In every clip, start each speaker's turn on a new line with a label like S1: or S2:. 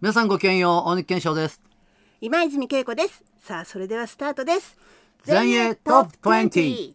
S1: 皆さんごきげんよう大貫健翔です。
S2: 今泉恵子です。さあそれではスタートです。
S1: 前衛トップ20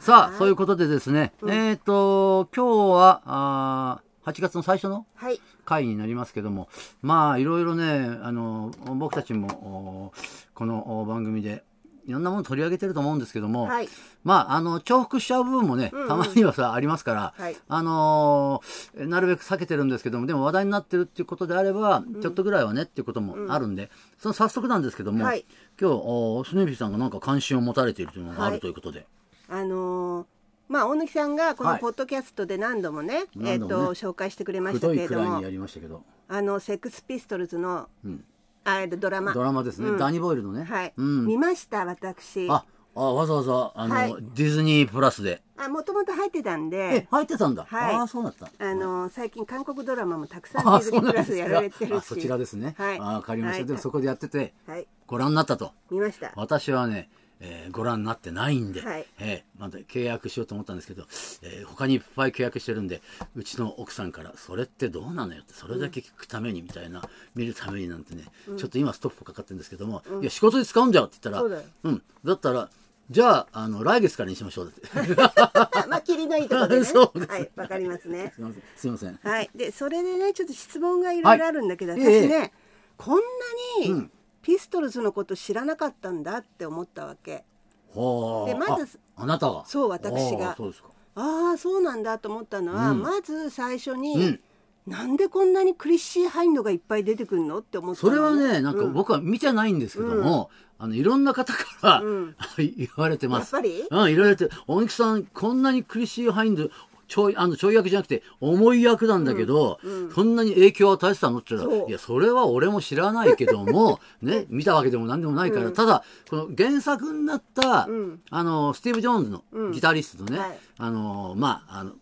S1: さあそういうことでですね、
S2: うん。
S1: えっ、と今日はあー8月の最初の
S2: はい。
S1: 回になりますけどもまあいろいろねあの僕たちもおこのお番組でいろんなもの取り上げてると思うんですけども、
S2: はい。
S1: まああの重複しちゃう部分もね、
S2: うんうん。
S1: たまにはさありますから、
S2: はい。
S1: あのーなるべく避けてるんですけどもでも話題になってるっていうことであれば、ちょっとぐらいはねっていうこともあるんで、その早速なんですけども、
S2: はい。
S1: 今日おスヌーピーさんがなんか関心を持たれているというのがあるということで、
S2: あのーまあ大貫さんがこ
S1: はい。
S2: のポッドキャストで何度もね、えっ、
S1: 何度もね
S2: と紹介してくれました
S1: 太
S2: けれどもあのセックスピストルズの
S1: うん、
S2: あえっとドラマ。
S1: ドラマですね、
S2: うん。
S1: ダニー・ボイルのね、
S2: はい、
S1: うん、
S2: 見ました私。
S1: ああわざわざあの、
S2: はい。
S1: ディズニープラスで。
S2: あもともと入ってたん
S1: え
S2: で
S1: 入ってたんだ、
S2: はい。
S1: ああそうだった。
S2: あのー最近韓国ドラマもたくさんデ
S1: あ
S2: ィズニープラスでやられてるし。
S1: あそちらですね、
S2: はい。
S1: あわかりました、
S2: はい。
S1: でもそこでやってて
S2: はい。
S1: ご覧になったと。
S2: 見ました。
S1: 私はね、えーご覧になってないんで、
S2: はい。
S1: えーまだ契約しようと思ったんですけど、えー他にいっぱい契約してるんでうちの奥さんから「それってどうなのよ」ってそれだけ聞くためにみたいな、見るためになんてね、ちょっと今ストップかかってるんですけども「いや仕事で使うんだよ」って言ったら
S2: そう
S1: ん、だったらじゃああの来月からにしましょう」って。
S2: まあ切りのいいところでね。
S1: そうです。
S2: はいわかりますね。
S1: すいませんすいません。
S2: はい、でそれでねちょっと質問がいろいろあるんだけど、
S1: はい
S2: 私ね、こんなに
S1: うん
S2: ピストルズのこと知らなかったんだって思ったわけ。
S1: はあ。
S2: でまず
S1: ああなたが。
S2: そう私が。
S1: ああそうですか。
S2: ああそうなんだと思ったのは、
S1: うん。
S2: まず最初に、
S1: うん。
S2: なんでこんなにクリッシー・ハインドがいっぱい出てくるのって思ったの
S1: それはねなんか
S2: うん
S1: 僕は見てないんですけども、あのいろんな方から、
S2: うん。
S1: 言われてます。
S2: やっぱり？
S1: うん、いろいろと、大貫さん、こんなにクリシー・ハインド、ちょい、あの、ちょい役じゃなくて、重い役なんだけど、
S2: うんうん。
S1: そんなに影響を与えてたの？って言ったら、いや、それは俺も知らないけども、ね、見たわけでも何でもないから、
S2: うん。
S1: ただ、この原作になった、
S2: うん。
S1: あの、スティーブ・ジョーンズの
S2: うん。
S1: ギタリストとね、
S2: はい。
S1: あの、まあ、あの、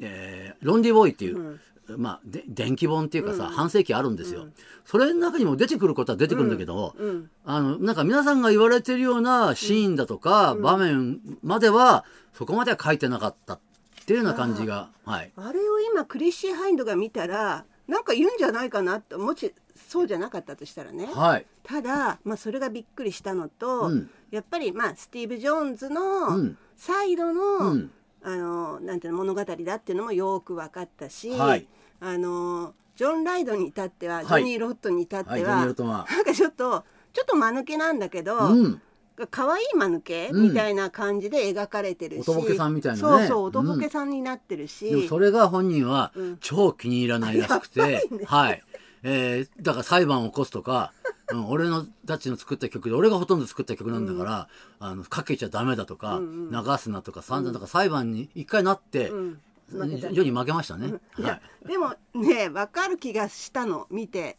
S1: えー Lonely Boy っていう、
S2: うん。
S1: まあ、で電気本っていうかさ、
S2: うん。
S1: 半世紀あるんですよ、
S2: うん。
S1: それの中にも出てくることは出てくるんだけど、
S2: うん。
S1: あの、なんか皆さんが言われてるようなシーンだとか、場面までは、そこまでは書いてなかったっていうような感じが、はい。
S2: あれを今クリッシー・ハインドが見たらなんか言うんじゃないかなってもしそうじゃなかったとしたらね。
S1: はい。
S2: ただ、まあ、それがびっくりしたのと、
S1: うん。
S2: やっぱり、まあ、スティーブ・ジョーンズの
S1: うん。
S2: サイドの,、
S1: うん。
S2: あのなんていうの物語だっていうのもよく分かったし、
S1: はい。
S2: あのジョン・ライドに至っては、
S1: はい。
S2: ジョニー・ロットに至っては、
S1: はい
S2: なんかちょっとちょっと間抜けなんだけど、
S1: うん。
S2: 可愛い間抜け、
S1: うん。
S2: みたいな感じで描かれてるし。
S1: おとぼけさんみたいなね。
S2: そうそうおとぼけさんになってるし、
S1: でもそれが本人は
S2: うん。
S1: 超気に入らないらしくて、
S2: ね。
S1: はい。えーだから裁判を起こすとか、うん、俺のたちの作った曲で俺がほとんど作った曲なんだから、あのかけちゃダメだとか、
S2: うんうん。
S1: 流すなとか散々だから裁判に一回なって、
S2: うん負けた。
S1: 世に負けましたね。はい。
S2: でもね分かる気がしたの見て。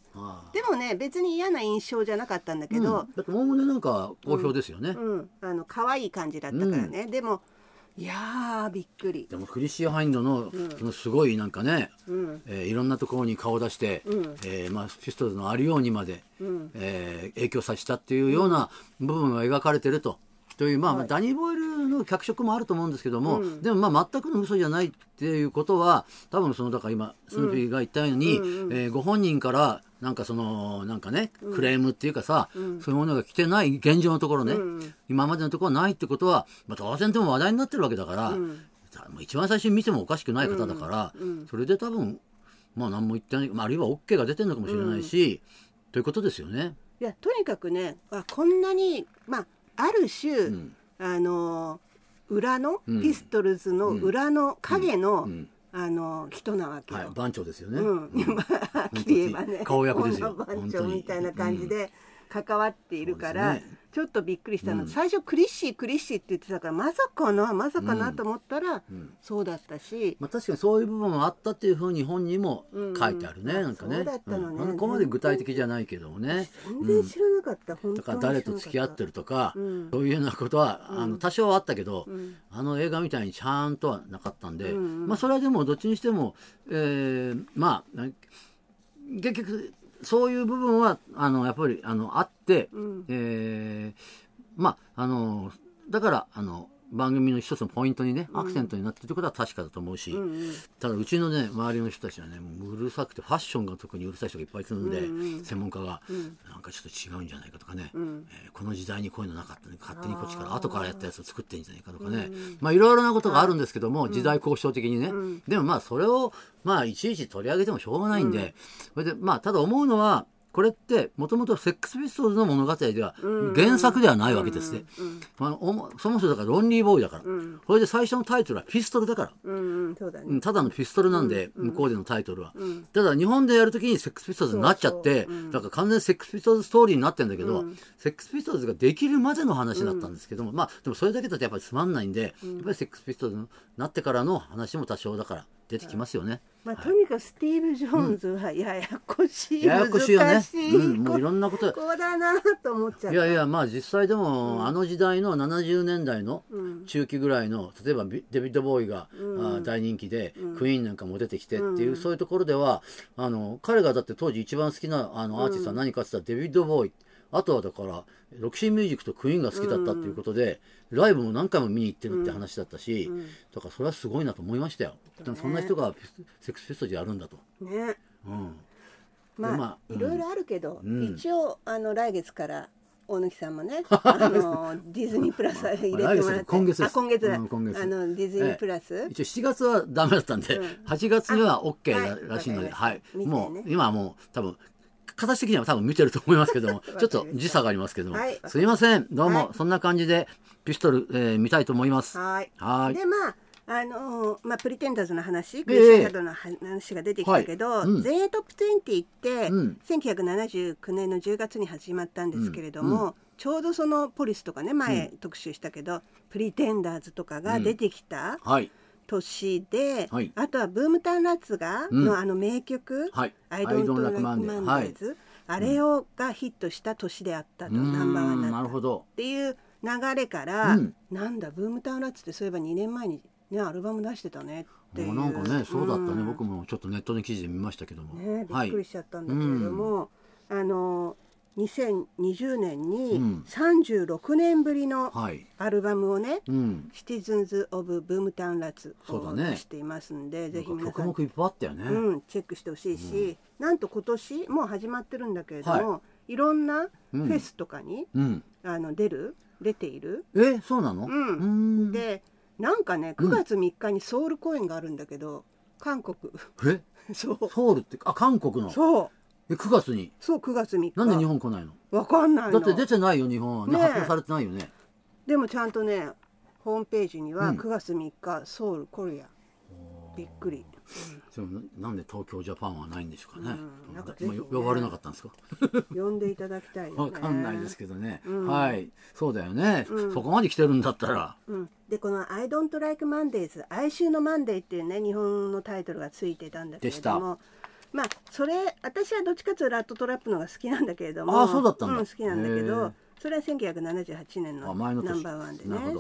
S2: でもね別に嫌な印象じゃなかったんだけど、
S1: うん。だっておおむねなんか好評ですよね、
S2: うん。あの可愛い感じだったからね、でもいやーびっくり、
S1: でもクリシー・ハインドの,、そのすごいなんかね、
S2: うん。
S1: えーいろんなところに顔を出して、
S2: うん。
S1: えーまあ、ピストルズのあるようにまで、
S2: うん。
S1: えー影響させたっていうような部分が描かれてると。というまあ、
S2: はい。
S1: ダニー・ボイルの脚色もあると思うんですけども、
S2: うん。
S1: でもまあ全くの嘘じゃないっていうことは多分そのだから今スヌーピーが言ったように、
S2: うんうん
S1: えーご本人からなんかそのなんかねクレームっていうかさ、
S2: うん。
S1: そういうものが来てない現状のところね、
S2: うん。
S1: 今までのところはないってことは、まあ、当然でも話題になってるわけだから、
S2: うん。
S1: 一番最初に見てもおかしくない方だから、それで多分まあ何も言ってない、まあ、あるいは OK が出てるのかもしれないし、ということですよね。
S2: いやとにかくねあこんなにまあある種、
S1: ん。
S2: あの裏の、
S1: うん。
S2: ピストルズの裏の影の、
S1: うん。
S2: あの人なわけよ。
S1: はい、番長ですよね。
S2: うん、はっきり言えばね
S1: 顔役ですよ。
S2: 女番長みたいな感じで関わっているから、
S1: ね
S2: ちょっとびっくりしたの、
S1: うん。
S2: 最初クリッシークリッシーって言ってたからまさかなまさかなと思ったら、
S1: ん。
S2: そうだったし、
S1: まあ、確かにそういう部分もあったっていうふうに本にも
S2: うん。
S1: 書いてあるね、
S2: うん
S1: なんかね。
S2: そうだったのね。
S1: うん。ここまで具体的じゃないけどもね。
S2: 全然知らなかった、本
S1: だから誰と付き合ってるとか、
S2: うん。
S1: そういうようなことは、あの多少はあったけど、
S2: ん。
S1: あの映画みたいにちゃんとはなかったんで、まあそれはでもどっちにしても、えーまあな結局そういう部分はあのやっぱりあのあって、
S2: うん。
S1: えーまああのだからあの番組の一つのポイントにね、アクセントになってることは確かだと思うし、ただうちのね周りの人たちはねもううるさくてファッションが特にうるさい人がいっぱいいるんで、専門家が、なんかちょっと違うんじゃないかとかね、えーこの時代にこういうのなかったね勝手にこっちから後からやったやつを作ってんじゃないかとかね、まあいろいろなことがあるんですけども、時代交渉的にね、でもまあそれをまあいちいち取り上げてもしょうがないんで、それでまあただ思うのはこれってもともとセックスピストルズの物語では原作ではないわけですね。あのおもそもそもだからロンリーボーイだから、これで最初のタイトルはピストルだから。ただのピストルなんで、向こうでのタイトルは、ただ日本でやるときにセックスピストルズになっちゃってだから完全にセックスピストルズストーリーになってんだけど、セックスピストルズができるまでの話だったんですけども、まあでもそれだけだとやっぱりつまんないんで、やっぱりセックスピストルズになってからの話も多少だから出てきますよね。
S2: まあ、とにかくスティーブ・ジョーンズはややこしい、
S1: ややこしいよね。うんもういろんなこと。
S2: ここだなと思っちゃ
S1: いやいやまあ実際でも、あの時代の70年代の中期ぐらいの例えばビデビッド・ボーイが、あ大人気で、クイーンなんかも出てきてっていう、そういうところではあの彼がだって当時一番好きなあのアーティストは何かって言ったらデビッド・ボーイ。あとはだからロキシーミュージックとクイーンが好きだったっていうことで、ライブも何回も見に行ってるって話だったし、だからそれはすごいなと思いましたよ。でもそんな人がセックスフェストでやるんだと。
S2: ね。
S1: うん。
S2: まあ、
S1: でまあ
S2: いろいろあるけど、
S1: ん。
S2: 一応あの来月から大貫さんもね あのディズニープラス入れてもらって。
S1: 来月今月です。
S2: あ今月だ、
S1: うん今月。
S2: あのディズニープラス、
S1: 一応7月はダメだったんで、8月には OK
S2: あ
S1: ららしいので、
S2: は
S1: はい。い、
S2: 見てね。
S1: もう今はもう多分形的には多分見てると思いますけども ちょっと時差がありますけども、
S2: はい。
S1: すいません。どうも、
S2: はい。
S1: そんな感じでピストル、えー見たいと思います。
S2: はい。
S1: はい。
S2: でまああのーまあ、プリテンダーズの話、ク
S1: え。え
S2: リスチャードの話が出てきたけど、全英トップ20って、
S1: うん。
S2: 1979年の10月に始まったんですけれども、ちょうどそのポリスとかね前特集したけど、プリテンダーズとかが出てきた
S1: はい。
S2: 年で、
S1: はい。
S2: あとはブームタウンラッツが
S1: うん。
S2: のあの名曲
S1: はい「
S2: I
S1: I
S2: don't
S1: don't
S2: like
S1: like Monday
S2: Mondays」あれをがヒットした年であったとナンバーワンになった。っていう流れから、
S1: うん。
S2: なんだブームタウンラッツってそういえば2年前にねアルバム出してたねっていう。
S1: もうなんかねそうだったね、
S2: うん
S1: 僕もちょっとネットの記事で見ましたけども、
S2: ねび
S1: はい。
S2: っくりしちゃったんだけれども、あの2020年
S1: う
S2: に
S1: ん
S2: 36年ぶりの
S1: はい。
S2: アルバムをね、
S1: うん。
S2: シティズンズ・オブ・ブームタウン・ラッツを出していますんで、ぜひ皆さん、
S1: ね、
S2: うん、チェックしてほしいし、なんと今年もう始まってるんだけれども、、
S1: はい。
S2: ろんなフ
S1: うん。
S2: ェスとかに、
S1: うん。
S2: あの出る？出ている、
S1: えそうなの？
S2: うん。でなんかね9月3日にソウル公演があるんだけど、韓国。
S1: え？
S2: そう。
S1: ソウルってあ韓国の？
S2: そう。
S1: え9月に？
S2: そう9月3日。
S1: なんで日本来ないの？
S2: わかんないの。
S1: だって出てないよ日本は。ね
S2: ねえ。
S1: 発表されてないよね。
S2: でもちゃんとねホームページには
S1: うん。
S2: 9月3日、ソウルコリアびっくり、
S1: でもななんで東京ジャパンはないんでしょうかね、
S2: うん。なんかね
S1: まあ呼ばれなかったんですか？
S2: 呼んでいただきたいよね。
S1: わかんないですけどね、
S2: うん。
S1: はい。そうだよね、
S2: うん。
S1: そこまで来てるんだったら。
S2: うん、でこの「I don't like Mondays」「哀愁のマンデー」っていうね日本のタイトルがついてたんだけれども。まあそれ私はどっちかというとラットトラップのが好きなんだけれども。
S1: あそうだったんだ。
S2: 好きなんだけ
S1: へ
S2: ど
S1: え
S2: それは1978年のナンバーワンでね。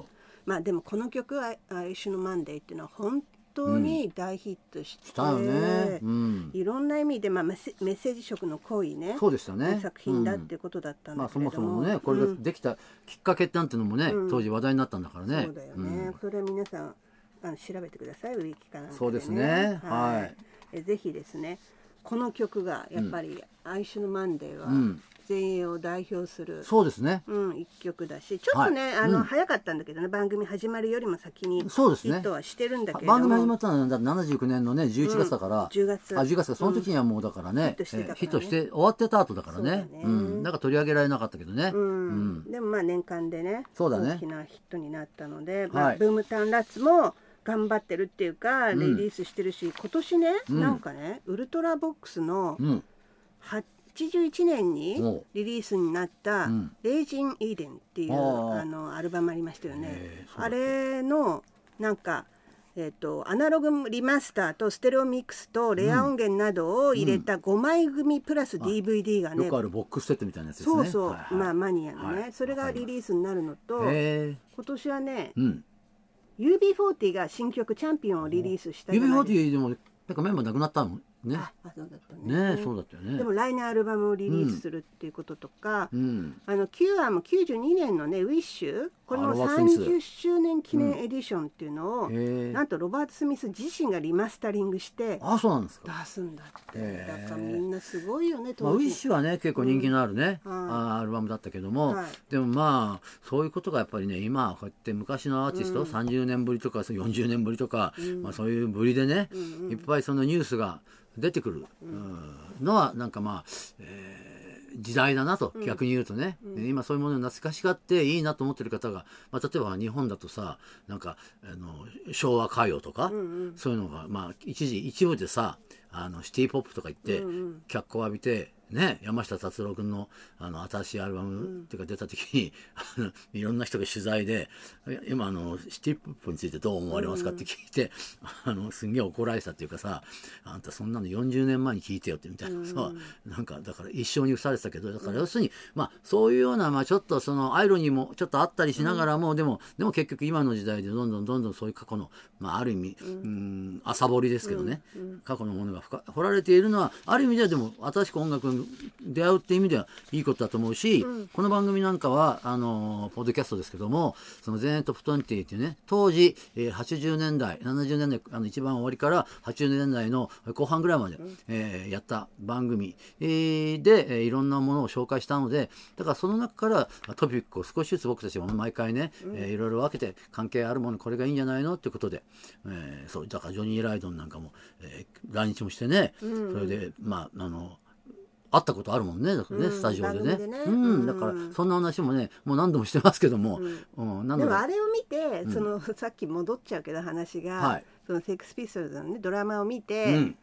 S2: まあでもこの曲「哀愁のマンデー」っていうのは本当に大ヒットして、
S1: うん、
S2: いろんな意味で、まあ、メッセージ色の濃いね
S1: そうでしたね。
S2: 作品だってことだったん
S1: まあそ
S2: だけれども、
S1: もそもねこれができたきっかけなんていうのもね、
S2: うん。
S1: 当時話題になったんだからね。
S2: そうだよね、それは皆さんあの調べてくださいウィキかなね、
S1: そうですね。はい。
S2: えぜひですねこの曲がやっぱり「哀愁のマンデー」は
S1: うん
S2: 全英を代表する、
S1: そうですね。
S2: うん、一曲だしちょっとね、あの
S1: はいうん。
S2: 早かったんだけどね番組始まるよりも先にヒットはしてるんだけれども。
S1: 番組始まったのはだって79年のね11月だから、
S2: うん10月。
S1: あ10月かその時にはもうだからね、
S2: ヒットして
S1: 終わってた後だからね。
S2: そうだね。
S1: ん、だから取り上げられなかったけどね、
S2: うん。
S1: うん。
S2: でもまあ年間でね
S1: そうだね。
S2: 大きなヒットになったので、まあ
S1: はい
S2: ブームタウンラッツも頑張ってるっていうかリ
S1: ん。
S2: リースしてるし、今年ね、
S1: うん。
S2: なんかねウルトラボックスの
S1: うん
S2: 81年にリリースになった
S1: うん「
S2: レイジン・イーデン」っていう
S1: あ
S2: のアルバムありましたよね。あれのなんかえっとアナログリマスターとステレオミックスとレア音源などを入れた5枚組プラス DVD がね、
S1: よくあるボックスセットみたいなやつですね。
S2: そうそう、
S1: はいはい。
S2: まあマニアのね、
S1: はい
S2: それがリリースになるのと今年はね
S1: うん。
S2: UB40 が新曲「チャンピオン」をリリースしたじゃないですか。
S1: UB40 でもなんかメンバーなくなったの？ね。
S2: ああそうだったね。
S1: ねそうだったよね。
S2: でも来年アルバムをリリースするっていうこととか、
S1: うん。
S2: あの Q アンも92年のね「ウィッシュこの
S1: あロバートスミス。
S2: 30周年記念エディションっていうのを、
S1: へえ。
S2: なんとロバート・スミス自身がリマスタリングして
S1: あそうなんですか。
S2: 出すんだって、だからみんなすごいよね
S1: まあ、ウィッシュはね結構人気のあるね、
S2: うん。
S1: あーアルバムだったけども、
S2: はい。
S1: でもまあそういうことがやっぱりね今こうやって昔のアーティスト、
S2: うん。
S1: 30年ぶりとか40年ぶりとか、
S2: うん。
S1: まあ、そういうぶりでね、
S2: うんうん。
S1: いっぱいそのニュースが出てくる、うん。のはなんかまあ、えー時代だなと。逆に言うとね、で今そういうものを懐かしがっていいなと思ってる方が、まあ、例えば日本だとさなんかあの昭和歌謡とか、
S2: うんうん。
S1: そういうのが、まあ、一時一部でさあのシティ・ポップとか言って、
S2: うんうん。
S1: 脚光浴びてね山下達郎君のあの新しいアルバムっていうか出た時に、あのいろんな人が取材で「今あのシティ・ポップについてどう思われますか?」って聞いて、あのすんげえ怒られたっていうかさ「あんたそんなの40年前に聞いてよ」ってみたいなさ、なんかだから一生に付されてたけどだから要するに、まあそういうような、まあ、ちょっとそのアイロニーもちょっとあったりしながらも、でもでも結局今の時代でどんどんどんどんそういう過去の、まあ、ある意味、うん、朝掘りですけどね、過去のものが深掘られているのはある意味ではでも新しく音楽に出会うっていう意味ではいいことだと思うし、この番組なんかはあのポッドキャストですけどもその全英トップ20っていうね当時、えー80年代70年代あの一番終わりから80年代の後半ぐらいまで、えーやった番組、えーで、えーいろんなものを紹介したのでだからその中からまあトピックを少しずつ僕たちも毎回ね、えーいろいろ分けて関係あるものこれがいいんじゃないのっていうことで、えーそうだからジョニー・ライドンなんかも、えー来日もしてね、それでまああの会ったことあるもんねだからね、
S2: うん
S1: スタジオでね。
S2: 番組でね。
S1: うん
S2: うん。
S1: だからそんな話もねもう何度もしてますけども、うん。で
S2: でもあれを見て、そのさっき戻っちゃうけど話が、
S1: はい。
S2: そのセックスピストルズのねドラマを見て、
S1: うん。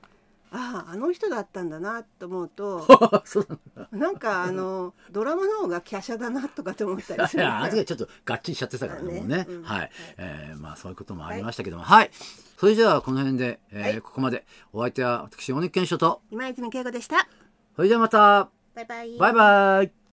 S2: あああの人だったんだなと思うと
S1: そうなんだ。
S2: なんかあのドラマの方が華奢だなとかって思ったりする
S1: いや あの時はちょっとがっちりしちゃってたからね
S2: ね。
S1: もうね、
S2: うん。
S1: はい、えーまあそういうこともありましたけども。はい、それじゃあこの辺で、えー
S2: はい。
S1: ここまで。お相手は私大根健翔と。
S2: 今泉恵子でした
S1: それじゃあまた。
S2: バイバイ。
S1: バイバイ